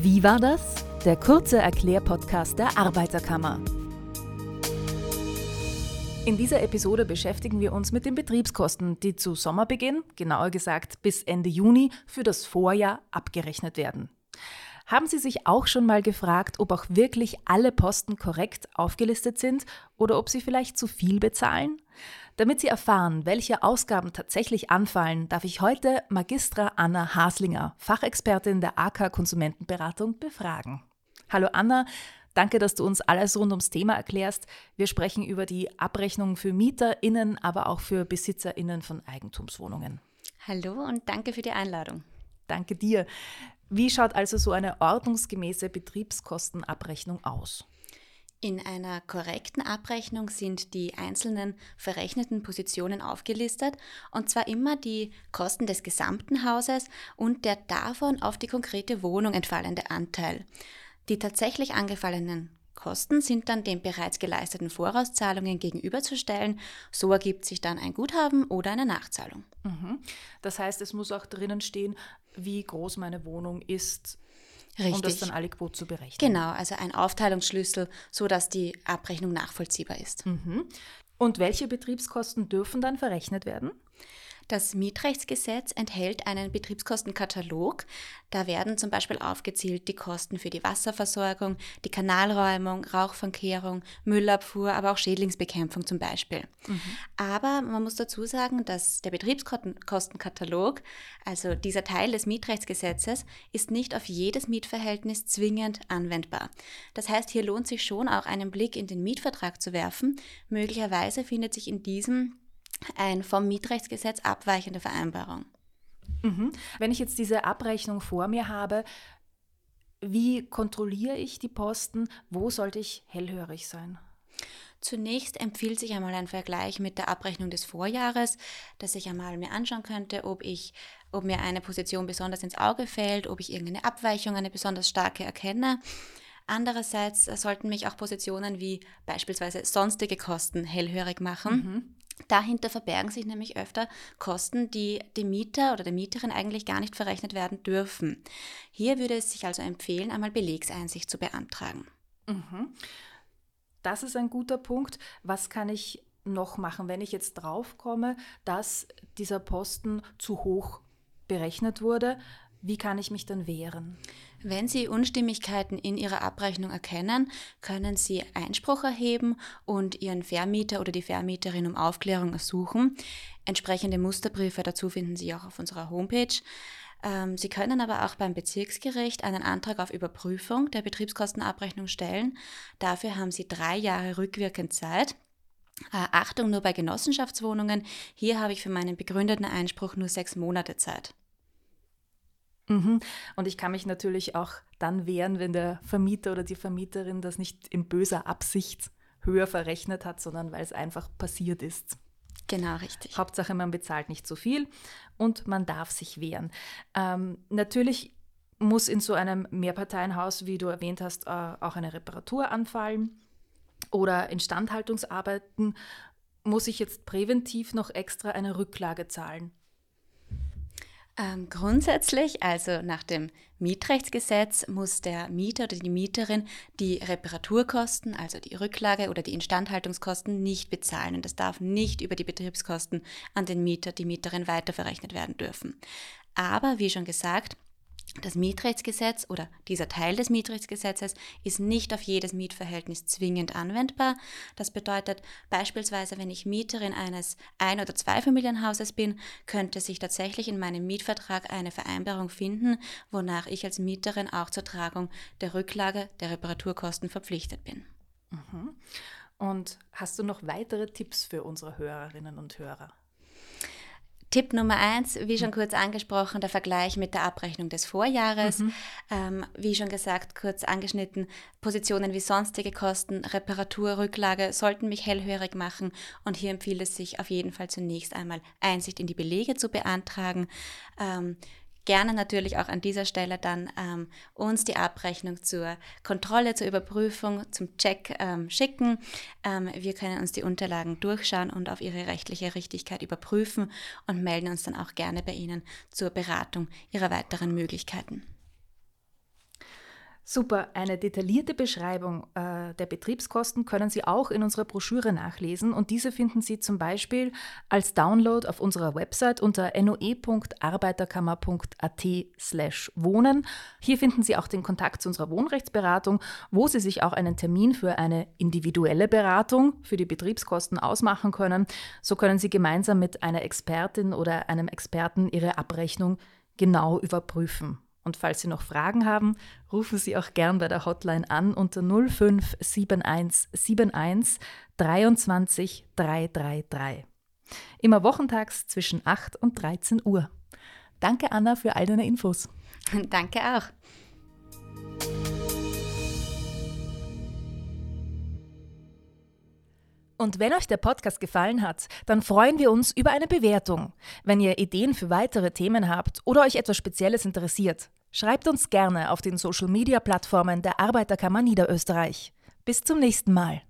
Wie war das? Der kurze Erklärpodcast der Arbeiterkammer. In dieser Episode beschäftigen wir uns mit den Betriebskosten, die zu Sommerbeginn, genauer gesagt bis Ende Juni, für das Vorjahr abgerechnet werden. Haben Sie sich auch schon mal gefragt, ob auch wirklich alle Posten korrekt aufgelistet sind oder ob Sie vielleicht zu viel bezahlen? Damit Sie erfahren, welche Ausgaben tatsächlich anfallen, darf ich heute Magistra Anna Haslinger, Fachexpertin der AK Konsumentenberatung, befragen. Hallo Anna, danke, dass du uns alles rund ums Thema erklärst. Wir sprechen über die Abrechnung für MieterInnen, aber auch für BesitzerInnen von Eigentumswohnungen. Hallo und danke für die Einladung. Danke dir. Wie schaut also so eine ordnungsgemäße Betriebskostenabrechnung aus? In einer korrekten Abrechnung sind die einzelnen verrechneten Positionen aufgelistet, und zwar immer die Kosten des gesamten Hauses und der davon auf die konkrete Wohnung entfallende Anteil. Die tatsächlich angefallenen Kosten sind dann den bereits geleisteten Vorauszahlungen gegenüberzustellen. So ergibt sich dann ein Guthaben oder eine Nachzahlung. Mhm. Das heißt, es muss auch drinnen stehen, wie groß meine Wohnung ist, Richtig. um das dann aliquot zu berechnen. Genau, also ein Aufteilungsschlüssel, sodass die Abrechnung nachvollziehbar ist. Mhm. Und welche Betriebskosten dürfen dann verrechnet werden? Das Mietrechtsgesetz enthält einen Betriebskostenkatalog. Da werden zum Beispiel aufgezählt die Kosten für die Wasserversorgung, die Kanalräumung, Rauchverkehrung, Müllabfuhr, aber auch Schädlingsbekämpfung zum Beispiel. Mhm. Aber man muss dazu sagen, dass der Betriebskostenkatalog, also dieser Teil des Mietrechtsgesetzes, ist nicht auf jedes Mietverhältnis zwingend anwendbar. Das heißt, hier lohnt sich schon auch einen Blick in den Mietvertrag zu werfen. Möglicherweise findet sich in diesem ein vom Mietrechtsgesetz abweichende Vereinbarung. Mhm. Wenn ich jetzt diese Abrechnung vor mir habe, wie kontrolliere ich die Posten? Wo sollte ich hellhörig sein? Zunächst empfiehlt sich einmal ein Vergleich mit der Abrechnung des Vorjahres, dass ich einmal mir anschauen könnte, ob ich, ob mir eine Position besonders ins Auge fällt, ob ich irgendeine Abweichung, eine besonders starke erkenne. Andererseits sollten mich auch Positionen wie beispielsweise sonstige Kosten hellhörig machen. Mhm. Dahinter verbergen sich nämlich öfter Kosten, die dem Mieter oder der Mieterin eigentlich gar nicht verrechnet werden dürfen. Hier würde es sich also empfehlen, einmal Belegseinsicht zu beantragen. Mhm. Das ist ein guter Punkt. Was kann ich noch machen, wenn ich jetzt draufkomme, dass dieser Posten zu hoch berechnet wurde? Wie kann ich mich dann wehren? Wenn Sie Unstimmigkeiten in Ihrer Abrechnung erkennen, können Sie Einspruch erheben und Ihren Vermieter oder die Vermieterin um Aufklärung ersuchen. Entsprechende Musterbriefe dazu finden Sie auch auf unserer Homepage. Ähm, Sie können aber auch beim Bezirksgericht einen Antrag auf Überprüfung der Betriebskostenabrechnung stellen. Dafür haben Sie drei Jahre rückwirkend Zeit. Äh, Achtung nur bei Genossenschaftswohnungen. Hier habe ich für meinen begründeten Einspruch nur sechs Monate Zeit. Mhm. Und ich kann mich natürlich auch dann wehren, wenn der Vermieter oder die Vermieterin das nicht in böser Absicht höher verrechnet hat, sondern weil es einfach passiert ist. Genau, richtig. Hauptsache, man bezahlt nicht zu viel und man darf sich wehren. Ähm, natürlich muss in so einem Mehrparteienhaus, wie du erwähnt hast, äh, auch eine Reparatur anfallen oder Instandhaltungsarbeiten. Muss ich jetzt präventiv noch extra eine Rücklage zahlen? Ähm, grundsätzlich, also nach dem Mietrechtsgesetz, muss der Mieter oder die Mieterin die Reparaturkosten, also die Rücklage oder die Instandhaltungskosten nicht bezahlen. Und das darf nicht über die Betriebskosten an den Mieter, die Mieterin weiterverrechnet werden dürfen. Aber wie schon gesagt, das Mietrechtsgesetz oder dieser Teil des Mietrechtsgesetzes ist nicht auf jedes Mietverhältnis zwingend anwendbar. Das bedeutet beispielsweise, wenn ich Mieterin eines Ein- oder Zweifamilienhauses bin, könnte sich tatsächlich in meinem Mietvertrag eine Vereinbarung finden, wonach ich als Mieterin auch zur Tragung der Rücklage der Reparaturkosten verpflichtet bin. Mhm. Und hast du noch weitere Tipps für unsere Hörerinnen und Hörer? Tipp Nummer eins, wie schon kurz angesprochen, der Vergleich mit der Abrechnung des Vorjahres. Mhm. Ähm, wie schon gesagt, kurz angeschnitten, Positionen wie sonstige Kosten, Reparatur, Rücklage sollten mich hellhörig machen und hier empfiehlt es sich auf jeden Fall zunächst einmal Einsicht in die Belege zu beantragen. Ähm, gerne natürlich auch an dieser Stelle dann ähm, uns die Abrechnung zur Kontrolle, zur Überprüfung, zum Check ähm, schicken. Ähm, wir können uns die Unterlagen durchschauen und auf ihre rechtliche Richtigkeit überprüfen und melden uns dann auch gerne bei Ihnen zur Beratung Ihrer weiteren Möglichkeiten. Super, eine detaillierte Beschreibung äh, der Betriebskosten können Sie auch in unserer Broschüre nachlesen und diese finden Sie zum Beispiel als Download auf unserer Website unter noe.arbeiterkammer.at/wohnen. Hier finden Sie auch den Kontakt zu unserer Wohnrechtsberatung, wo Sie sich auch einen Termin für eine individuelle Beratung für die Betriebskosten ausmachen können. So können Sie gemeinsam mit einer Expertin oder einem Experten Ihre Abrechnung genau überprüfen. Und falls Sie noch Fragen haben, rufen Sie auch gern bei der Hotline an unter 057171 23 333. Immer wochentags zwischen 8 und 13 Uhr. Danke, Anna, für all deine Infos. Danke auch. Und wenn euch der Podcast gefallen hat, dann freuen wir uns über eine Bewertung. Wenn ihr Ideen für weitere Themen habt oder euch etwas Spezielles interessiert, schreibt uns gerne auf den Social-Media-Plattformen der Arbeiterkammer Niederösterreich. Bis zum nächsten Mal.